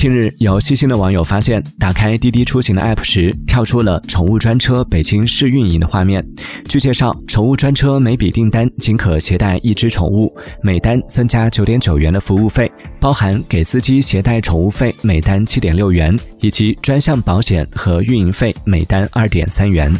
近日有细心的网友发现打开滴滴出行的 app 时跳出了宠物专车北京试运营的画面。据介绍宠物专车每笔订单仅可携带一只宠物每单增加九点九元的服务费包含给司机携带宠物费每单七点六元以及专项保险和运营费每单二点三元。